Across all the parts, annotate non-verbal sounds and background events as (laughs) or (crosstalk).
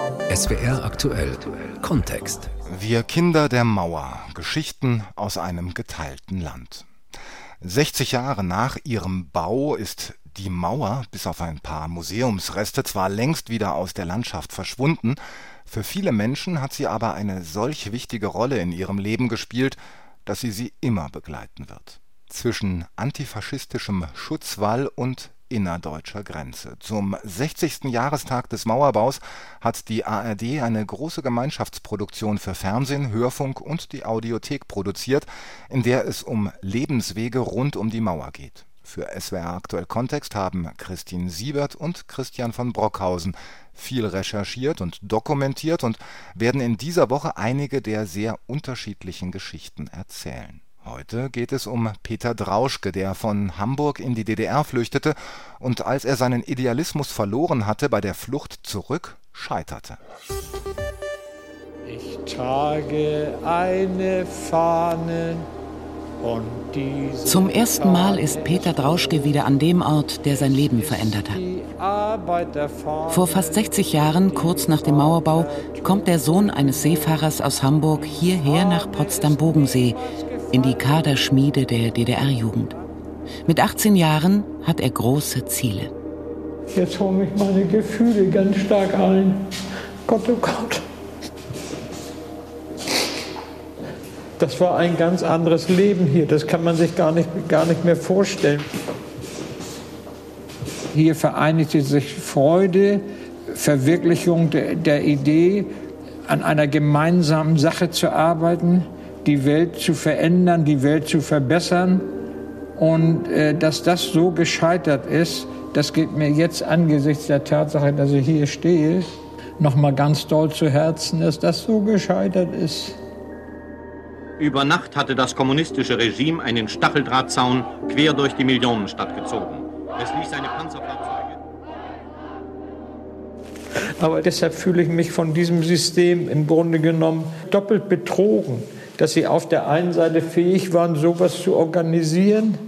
SWR aktuell Kontext. Wir Kinder der Mauer. Geschichten aus einem geteilten Land. 60 Jahre nach ihrem Bau ist die Mauer, bis auf ein paar Museumsreste, zwar längst wieder aus der Landschaft verschwunden, für viele Menschen hat sie aber eine solch wichtige Rolle in ihrem Leben gespielt, dass sie sie immer begleiten wird. Zwischen antifaschistischem Schutzwall und innerdeutscher Grenze. Zum 60. Jahrestag des Mauerbaus hat die ARD eine große Gemeinschaftsproduktion für Fernsehen, Hörfunk und die Audiothek produziert, in der es um Lebenswege rund um die Mauer geht. Für SWR Aktuell Kontext haben Christine Siebert und Christian von Brockhausen viel recherchiert und dokumentiert und werden in dieser Woche einige der sehr unterschiedlichen Geschichten erzählen. Heute geht es um Peter Drauschke, der von Hamburg in die DDR flüchtete und als er seinen Idealismus verloren hatte, bei der Flucht zurück scheiterte. Ich trage eine Fahne zum ersten Mal ist Peter Drauschke wieder an dem Ort, der sein Leben verändert hat. Vor fast 60 Jahren, kurz nach dem Mauerbau, kommt der Sohn eines Seefahrers aus Hamburg hierher nach Potsdam-Bodensee, in die Kaderschmiede der DDR-Jugend. Mit 18 Jahren hat er große Ziele. Jetzt holen mich meine Gefühle ganz stark ein. Gott, oh Gott. Das war ein ganz anderes Leben hier. Das kann man sich gar nicht, gar nicht mehr vorstellen. Hier vereinigte sich Freude, Verwirklichung der, der Idee, an einer gemeinsamen Sache zu arbeiten, die Welt zu verändern, die Welt zu verbessern. Und äh, dass das so gescheitert ist, das geht mir jetzt angesichts der Tatsache, dass ich hier stehe, nochmal ganz doll zu Herzen, dass das so gescheitert ist. Über Nacht hatte das kommunistische Regime einen Stacheldrahtzaun quer durch die Millionenstadt gezogen. Es ließ seine Panzerfahrzeuge. Aber deshalb fühle ich mich von diesem System im Grunde genommen doppelt betrogen, dass sie auf der einen Seite fähig waren, sowas zu organisieren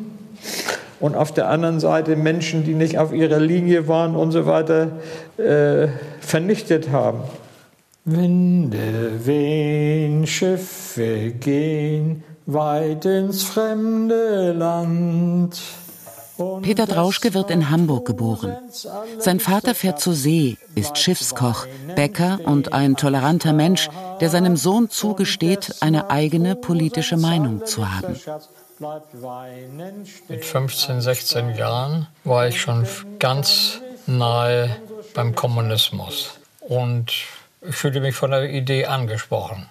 und auf der anderen Seite Menschen, die nicht auf ihrer Linie waren und so weiter, äh, vernichtet haben. Winde wehen, Schiffe gehen weit ins fremde Land. Peter Drauschke wird in Hamburg geboren. Sein Vater fährt zur See, ist Schiffskoch, Bäcker und ein toleranter Mensch, der seinem Sohn zugesteht, eine eigene politische Meinung zu haben. Mit 15, 16 Jahren war ich schon ganz nahe beim Kommunismus. Und fühlte mich von der Idee angesprochen.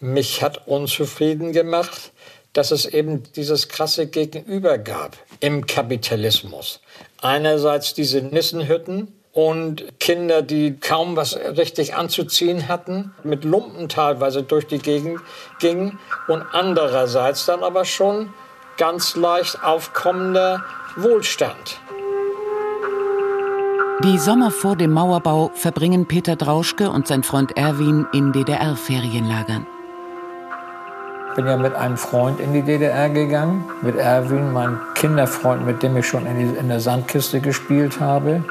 Mich hat unzufrieden gemacht, dass es eben dieses krasse Gegenüber gab im Kapitalismus. Einerseits diese Nissenhütten und Kinder, die kaum was richtig anzuziehen hatten, mit Lumpen teilweise durch die Gegend gingen und andererseits dann aber schon ganz leicht aufkommender Wohlstand. Die Sommer vor dem Mauerbau verbringen Peter Drauschke und sein Freund Erwin in DDR-Ferienlagern. Bin ja mit einem Freund in die DDR gegangen, mit Erwin, meinem Kinderfreund, mit dem ich schon in, die, in der Sandkiste gespielt habe.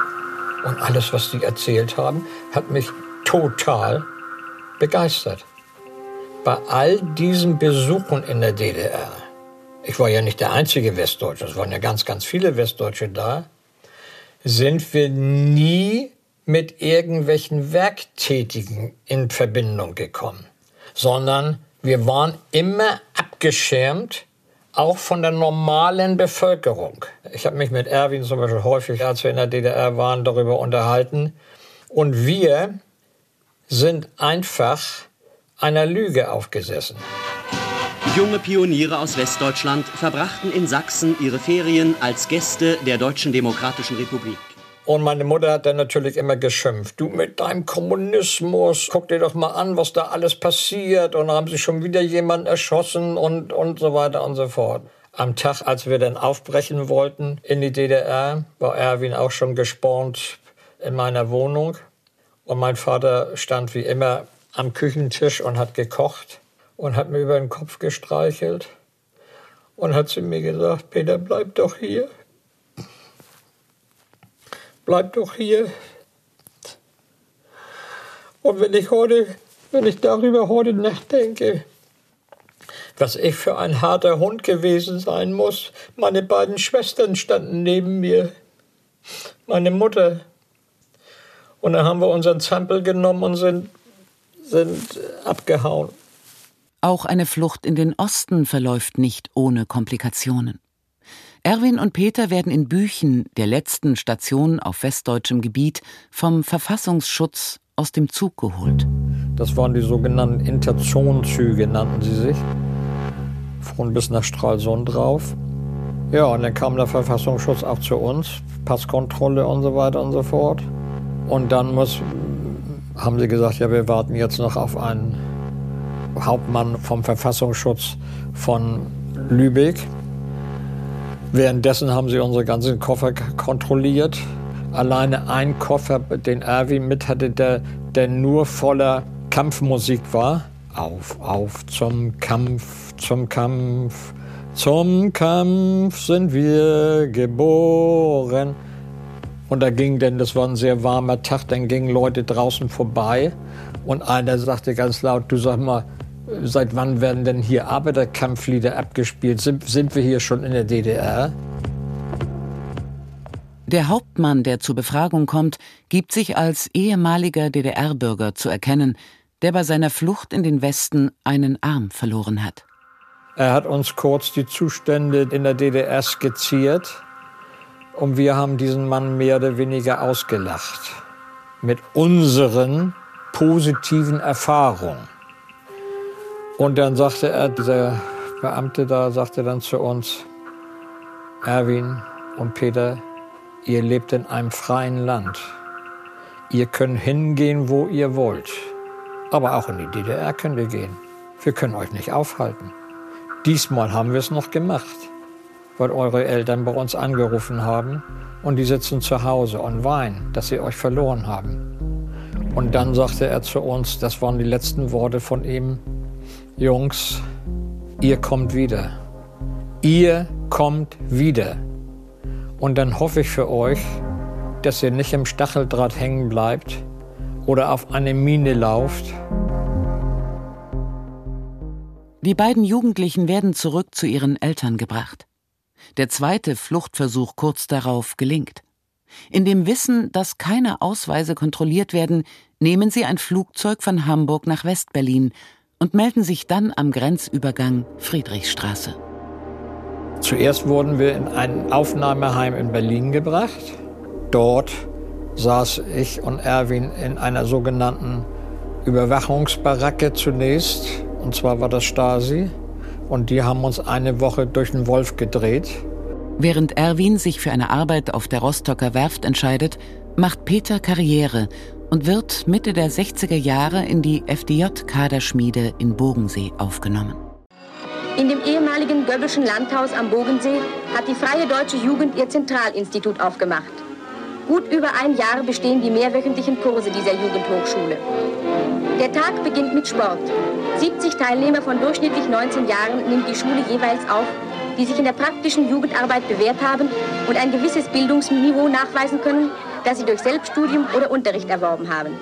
Und alles, was die erzählt haben, hat mich total begeistert. Bei all diesen Besuchen in der DDR, ich war ja nicht der einzige Westdeutsche, es waren ja ganz, ganz viele Westdeutsche da, sind wir nie mit irgendwelchen Werktätigen in Verbindung gekommen, sondern wir waren immer abgeschirmt, auch von der normalen Bevölkerung. Ich habe mich mit Erwin zum Beispiel häufig, als wir in der DDR waren, darüber unterhalten. Und wir sind einfach einer Lüge aufgesessen. Junge Pioniere aus Westdeutschland verbrachten in Sachsen ihre Ferien als Gäste der Deutschen Demokratischen Republik. Und meine Mutter hat dann natürlich immer geschimpft. Du mit deinem Kommunismus, guck dir doch mal an, was da alles passiert. Und dann haben sie schon wieder jemanden erschossen und, und so weiter und so fort. Am Tag, als wir dann aufbrechen wollten in die DDR, war Erwin auch schon gespornt in meiner Wohnung. Und mein Vater stand wie immer am Küchentisch und hat gekocht und hat mir über den Kopf gestreichelt und hat zu mir gesagt, Peter, bleib doch hier. Bleib doch hier. Und wenn ich heute, wenn ich darüber heute nachdenke, was ich für ein harter Hund gewesen sein muss. Meine beiden Schwestern standen neben mir. Meine Mutter. Und dann haben wir unseren Zampel genommen und sind, sind abgehauen. Auch eine Flucht in den Osten verläuft nicht ohne Komplikationen. Erwin und Peter werden in Büchen, der letzten Station auf westdeutschem Gebiet, vom Verfassungsschutz aus dem Zug geholt. Das waren die sogenannten Interzonenzüge, nannten sie sich von bis nach Stralsund drauf. Ja, und dann kam der Verfassungsschutz auch zu uns, Passkontrolle und so weiter und so fort. Und dann muss, haben sie gesagt, ja, wir warten jetzt noch auf einen Hauptmann vom Verfassungsschutz von Lübeck. Währenddessen haben sie unsere ganzen Koffer kontrolliert. Alleine ein Koffer, den Erwin mit hatte, der, der nur voller Kampfmusik war. Auf, auf zum Kampf, zum Kampf, zum Kampf sind wir geboren. Und da ging denn, das war ein sehr warmer Tag, dann gingen Leute draußen vorbei und einer sagte ganz laut, du sag mal, seit wann werden denn hier Arbeiterkampflieder abgespielt? Sind, sind wir hier schon in der DDR? Der Hauptmann, der zur Befragung kommt, gibt sich als ehemaliger DDR-Bürger zu erkennen, der bei seiner Flucht in den Westen einen Arm verloren hat. Er hat uns kurz die Zustände in der DDR skizziert und wir haben diesen Mann mehr oder weniger ausgelacht mit unseren positiven Erfahrungen. Und dann sagte er, dieser Beamte da sagte dann zu uns, Erwin und Peter, ihr lebt in einem freien Land. Ihr könnt hingehen, wo ihr wollt. Aber auch in die DDR könnt ihr gehen. Wir können euch nicht aufhalten. Diesmal haben wir es noch gemacht, weil eure Eltern bei uns angerufen haben und die sitzen zu Hause und weinen, dass sie euch verloren haben. Und dann sagte er zu uns, das waren die letzten Worte von ihm, Jungs, ihr kommt wieder. Ihr kommt wieder. Und dann hoffe ich für euch, dass ihr nicht im Stacheldraht hängen bleibt, oder auf eine Mine lauft. Die beiden Jugendlichen werden zurück zu ihren Eltern gebracht. Der zweite Fluchtversuch kurz darauf gelingt. In dem Wissen, dass keine Ausweise kontrolliert werden, nehmen sie ein Flugzeug von Hamburg nach Westberlin und melden sich dann am Grenzübergang Friedrichstraße. Zuerst wurden wir in ein Aufnahmeheim in Berlin gebracht. Dort saß ich und Erwin in einer sogenannten Überwachungsbaracke zunächst. Und zwar war das Stasi. Und die haben uns eine Woche durch den Wolf gedreht. Während Erwin sich für eine Arbeit auf der Rostocker Werft entscheidet, macht Peter Karriere und wird Mitte der 60er Jahre in die FDJ-Kaderschmiede in Bogensee aufgenommen. In dem ehemaligen Göbbelschen Landhaus am Bogensee hat die Freie Deutsche Jugend ihr Zentralinstitut aufgemacht. Gut über ein Jahr bestehen die mehrwöchentlichen Kurse dieser Jugendhochschule. Der Tag beginnt mit Sport. 70 Teilnehmer von durchschnittlich 19 Jahren nimmt die Schule jeweils auf, die sich in der praktischen Jugendarbeit bewährt haben und ein gewisses Bildungsniveau nachweisen können, das sie durch Selbststudium oder Unterricht erworben haben.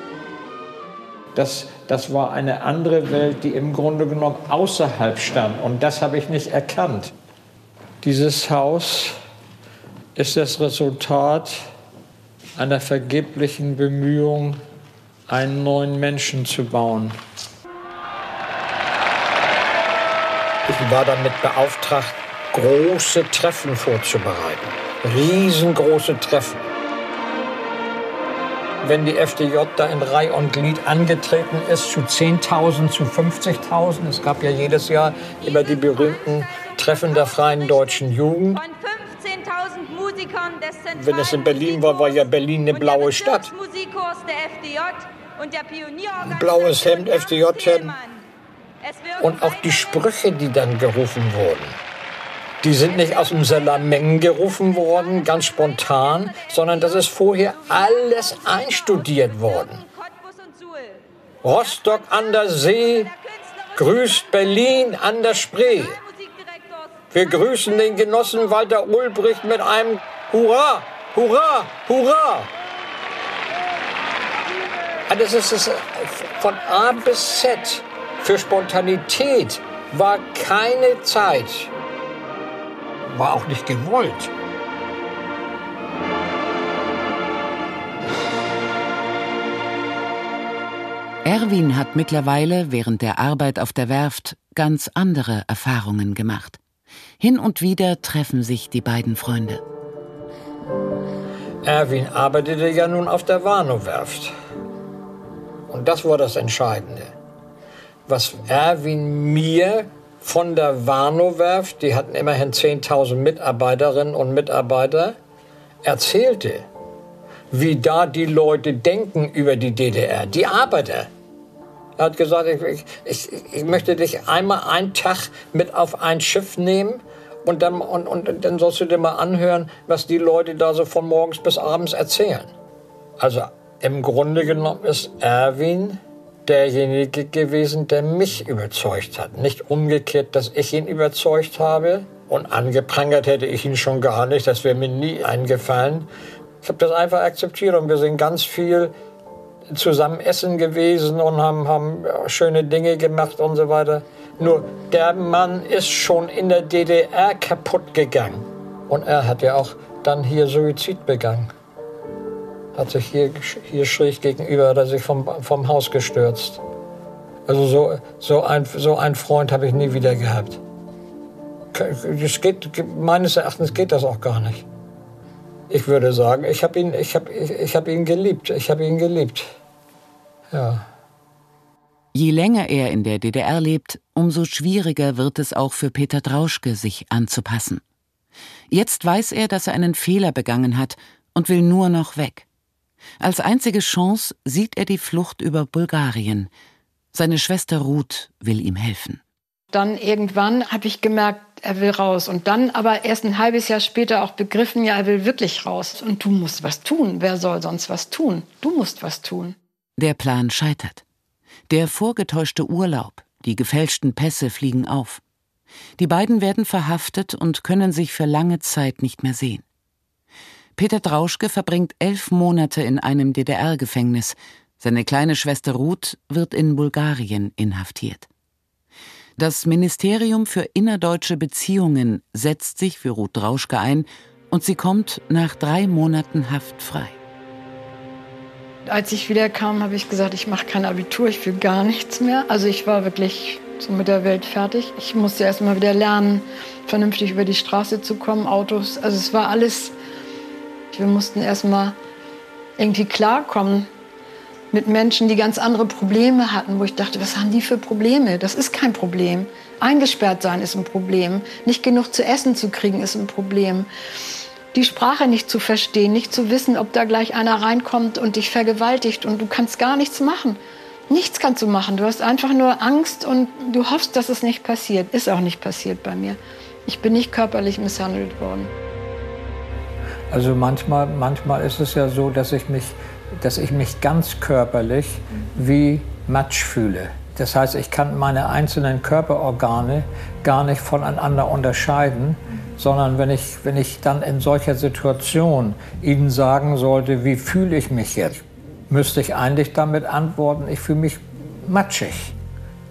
Das, das war eine andere Welt, die im Grunde genommen außerhalb stand. Und das habe ich nicht erkannt. Dieses Haus ist das Resultat einer vergeblichen Bemühung, einen neuen Menschen zu bauen. Ich war damit beauftragt, große Treffen vorzubereiten. Riesengroße Treffen. Wenn die FDJ da in Reih und Glied angetreten ist, zu 10.000, zu 50.000, es gab ja jedes Jahr immer die berühmten Treffen der Freien Deutschen Jugend. Wenn es in Berlin war, war ja Berlin eine blaue Stadt. Blaues Hemd, FDJ-Hemd. Und auch die Sprüche, die dann gerufen wurden. Die sind nicht aus dem Salamengen gerufen worden, ganz spontan, sondern das ist vorher alles einstudiert worden. Rostock an der See grüßt Berlin an der Spree. Wir grüßen den Genossen Walter Ulbricht mit einem Hurra, Hurra, Hurra! Also es ist von A bis Z. Für Spontanität war keine Zeit. War auch nicht gewollt. Erwin hat mittlerweile während der Arbeit auf der Werft ganz andere Erfahrungen gemacht. Hin und wieder treffen sich die beiden Freunde. Erwin arbeitete ja nun auf der Warnow-Werft. Und das war das Entscheidende. Was Erwin mir von der Warnow-Werft, die hatten immerhin 10.000 Mitarbeiterinnen und Mitarbeiter, erzählte, wie da die Leute denken über die DDR, die Arbeiter. Er hat gesagt, ich, ich, ich möchte dich einmal einen Tag mit auf ein Schiff nehmen und dann, und, und dann sollst du dir mal anhören, was die Leute da so von morgens bis abends erzählen. Also im Grunde genommen ist Erwin derjenige gewesen, der mich überzeugt hat. Nicht umgekehrt, dass ich ihn überzeugt habe. Und angeprangert hätte ich ihn schon gar nicht. Das wäre mir nie eingefallen. Ich habe das einfach akzeptiert und wir sind ganz viel zusammen essen gewesen und haben, haben schöne Dinge gemacht und so weiter. Nur der Mann ist schon in der DDR kaputt gegangen. Und er hat ja auch dann hier Suizid begangen. Hat sich hier, hier schräg gegenüber, hat er sich vom, vom Haus gestürzt. Also so, so, ein, so einen Freund habe ich nie wieder gehabt. Das geht, meines Erachtens geht das auch gar nicht. Ich würde sagen, ich habe ihn, ich hab, ich, ich hab ihn geliebt. Ich habe ihn geliebt. Ja. Je länger er in der DDR lebt, umso schwieriger wird es auch für Peter Drauschke, sich anzupassen. Jetzt weiß er, dass er einen Fehler begangen hat und will nur noch weg. Als einzige Chance sieht er die Flucht über Bulgarien. Seine Schwester Ruth will ihm helfen. Dann irgendwann habe ich gemerkt, er will raus. Und dann aber erst ein halbes Jahr später auch begriffen, ja, er will wirklich raus. Und du musst was tun. Wer soll sonst was tun? Du musst was tun. Der Plan scheitert. Der vorgetäuschte Urlaub, die gefälschten Pässe fliegen auf. Die beiden werden verhaftet und können sich für lange Zeit nicht mehr sehen. Peter Drauschke verbringt elf Monate in einem DDR-Gefängnis. Seine kleine Schwester Ruth wird in Bulgarien inhaftiert. Das Ministerium für innerdeutsche Beziehungen setzt sich für Ruth Drauschke ein und sie kommt nach drei Monaten Haft frei. Als ich wiederkam, habe ich gesagt, ich mache kein Abitur, ich will gar nichts mehr. Also ich war wirklich so mit der Welt fertig. Ich musste erst mal wieder lernen, vernünftig über die Straße zu kommen, Autos. Also es war alles, wir mussten erst mal irgendwie klarkommen mit Menschen, die ganz andere Probleme hatten, wo ich dachte, was haben die für Probleme? Das ist kein Problem. Eingesperrt sein ist ein Problem. Nicht genug zu essen zu kriegen ist ein Problem die Sprache nicht zu verstehen, nicht zu wissen, ob da gleich einer reinkommt und dich vergewaltigt und du kannst gar nichts machen. Nichts kannst du machen. Du hast einfach nur Angst und du hoffst, dass es nicht passiert. Ist auch nicht passiert bei mir. Ich bin nicht körperlich misshandelt worden. Also manchmal, manchmal ist es ja so, dass ich mich, dass ich mich ganz körperlich wie Matsch fühle. Das heißt, ich kann meine einzelnen Körperorgane gar nicht voneinander unterscheiden sondern wenn ich, wenn ich dann in solcher Situation Ihnen sagen sollte, wie fühle ich mich jetzt, müsste ich eigentlich damit antworten, ich fühle mich matschig.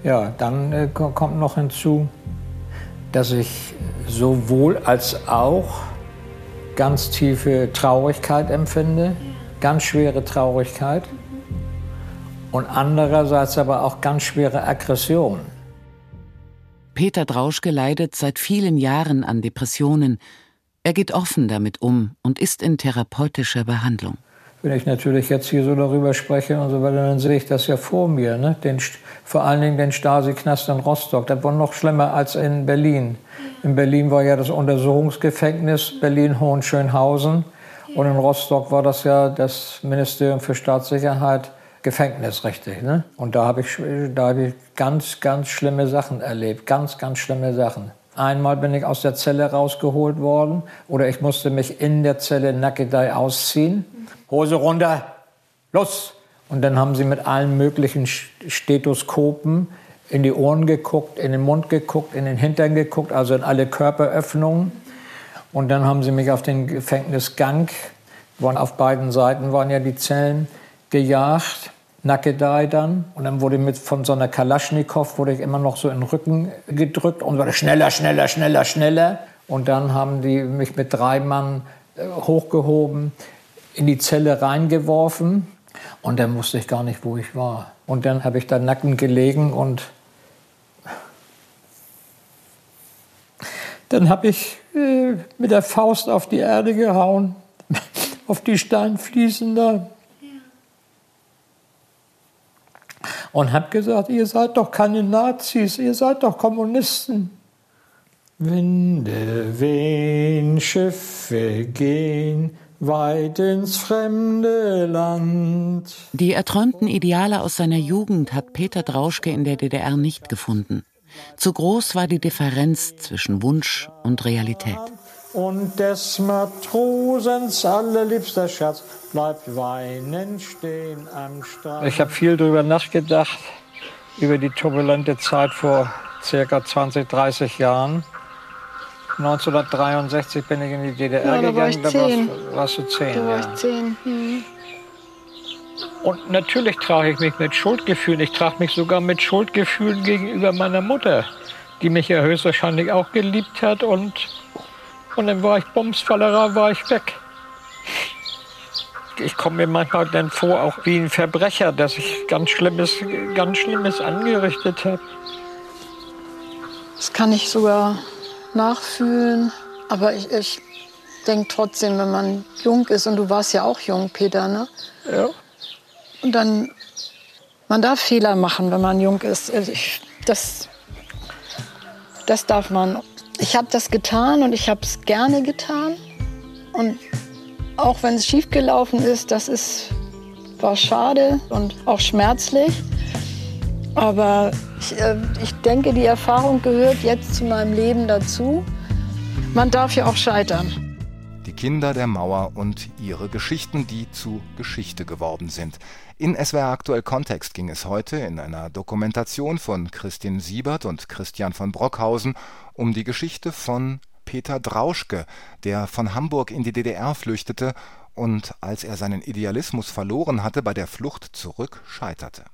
Ja, dann äh, kommt noch hinzu, dass ich sowohl als auch ganz tiefe Traurigkeit empfinde, ganz schwere Traurigkeit und andererseits aber auch ganz schwere Aggression. Peter Drauschke leidet seit vielen Jahren an Depressionen. Er geht offen damit um und ist in therapeutischer Behandlung. Wenn ich natürlich jetzt hier so darüber spreche und so weiter, dann sehe ich das ja vor mir. Ne? Den, vor allen Dingen den Stasi-Knast in Rostock. Das war noch schlimmer als in Berlin. In Berlin war ja das Untersuchungsgefängnis Berlin-Hohenschönhausen. Und in Rostock war das ja das Ministerium für Staatssicherheit Gefängnis, richtig. Ne? Und da habe ich, hab ich ganz, ganz schlimme Sachen erlebt. Ganz, ganz schlimme Sachen. Einmal bin ich aus der Zelle rausgeholt worden oder ich musste mich in der Zelle Nackedei ausziehen. Hose runter, los! Und dann haben sie mit allen möglichen Stethoskopen in die Ohren geguckt, in den Mund geguckt, in den Hintern geguckt, also in alle Körperöffnungen. Und dann haben sie mich auf den Gefängnisgang, waren auf beiden Seiten waren ja die Zellen, gejagt Nackedei dann. Und dann wurde mit von so einer Kalaschnikow wurde ich immer noch so in den Rücken gedrückt und wurde schneller, schneller, schneller, schneller. Und dann haben die mich mit drei Mann äh, hochgehoben, in die Zelle reingeworfen. Und dann wusste ich gar nicht, wo ich war. Und dann habe ich da nackend gelegen und dann habe ich äh, mit der Faust auf die Erde gehauen, (laughs) auf die Steinfliesen da. Und habe gesagt, ihr seid doch keine Nazis, ihr seid doch Kommunisten. Winde wehen, Schiffe gehen, weit ins fremde Land. Die erträumten Ideale aus seiner Jugend hat Peter Drauschke in der DDR nicht gefunden. Zu groß war die Differenz zwischen Wunsch und Realität. Und des Matrosens allerliebster Schatz bleibt weinend stehen am Strand. Ich habe viel darüber nachgedacht, über die turbulente Zeit vor circa 20, 30 Jahren. 1963 bin ich in die DDR ja, da gegangen. War ich da. Warst, warst, du zehn. Da war ja. ich zehn. Hm. Und natürlich trage ich mich mit Schuldgefühlen. Ich trage mich sogar mit Schuldgefühlen gegenüber meiner Mutter, die mich ja höchstwahrscheinlich auch geliebt hat. Und, und dann war ich Bumsfallerer, war ich weg. Ich komme mir manchmal dann vor, auch wie ein Verbrecher, dass ich ganz Schlimmes, ganz Schlimmes angerichtet habe. Das kann ich sogar nachfühlen. Aber ich, ich denke trotzdem, wenn man jung ist, und du warst ja auch jung, Peter, ne? Ja. Und dann, man darf Fehler machen, wenn man jung ist. Also ich, das, das darf man. Ich habe das getan und ich habe es gerne getan. Und auch wenn es schiefgelaufen ist, das ist, war schade und auch schmerzlich. Aber ich, äh, ich denke, die Erfahrung gehört jetzt zu meinem Leben dazu. Man darf ja auch scheitern. Kinder der Mauer und ihre Geschichten, die zu Geschichte geworden sind. In SWR Aktuell Kontext ging es heute in einer Dokumentation von Christin Siebert und Christian von Brockhausen um die Geschichte von Peter Drauschke, der von Hamburg in die DDR flüchtete und als er seinen Idealismus verloren hatte, bei der Flucht zurück scheiterte